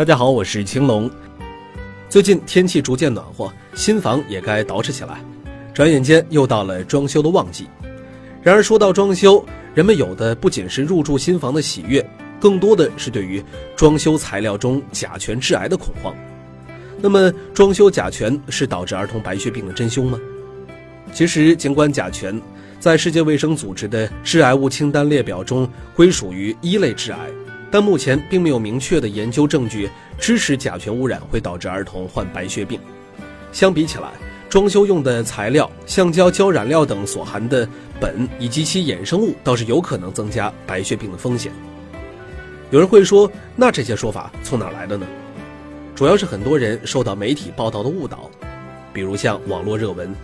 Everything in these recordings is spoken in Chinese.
大家好，我是青龙。最近天气逐渐暖和，新房也该捯饬起来。转眼间又到了装修的旺季。然而说到装修，人们有的不仅是入住新房的喜悦，更多的是对于装修材料中甲醛致癌的恐慌。那么，装修甲醛是导致儿童白血病的真凶吗？其实，尽管甲醛在世界卫生组织的致癌物清单列表中归属于一类致癌。但目前并没有明确的研究证据支持甲醛污染会导致儿童患白血病。相比起来，装修用的材料、橡胶胶染料等所含的苯以及其衍生物倒是有可能增加白血病的风险。有人会说，那这些说法从哪来的呢？主要是很多人受到媒体报道的误导，比如像网络热文，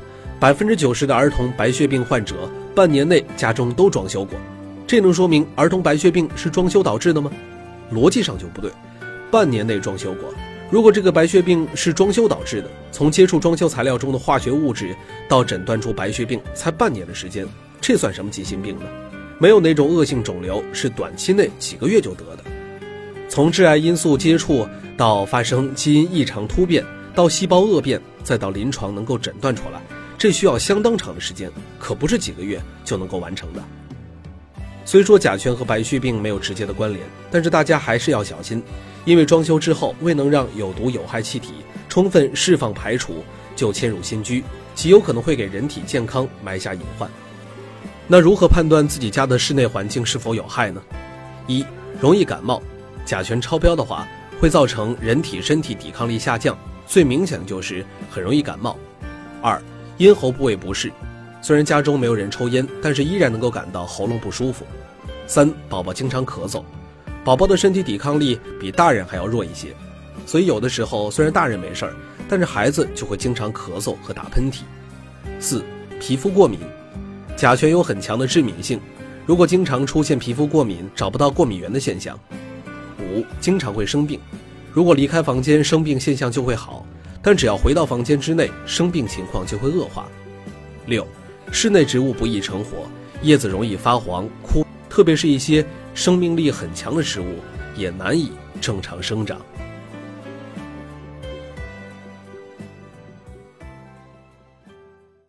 百分之九十的儿童白血病患者半年内家中都装修过。这能说明儿童白血病是装修导致的吗？逻辑上就不对。半年内装修过，如果这个白血病是装修导致的，从接触装修材料中的化学物质到诊断出白血病才半年的时间，这算什么急性病呢？没有哪种恶性肿瘤是短期内几个月就得的。从致癌因素接触到发生基因异常突变，到细胞恶变，再到临床能够诊断出来，这需要相当长的时间，可不是几个月就能够完成的。虽说甲醛和白血病没有直接的关联，但是大家还是要小心，因为装修之后未能让有毒有害气体充分释放排除，就迁入新居，极有可能会给人体健康埋下隐患。那如何判断自己家的室内环境是否有害呢？一、容易感冒，甲醛超标的话会造成人体身体抵抗力下降，最明显的就是很容易感冒。二、咽喉部位不适。虽然家中没有人抽烟，但是依然能够感到喉咙不舒服。三、宝宝经常咳嗽，宝宝的身体抵抗力比大人还要弱一些，所以有的时候虽然大人没事儿，但是孩子就会经常咳嗽和打喷嚏。四、皮肤过敏，甲醛有很强的致敏性，如果经常出现皮肤过敏找不到过敏源的现象。五、经常会生病，如果离开房间生病现象就会好，但只要回到房间之内，生病情况就会恶化。六。室内植物不易成活，叶子容易发黄枯，特别是一些生命力很强的植物也难以正常生长。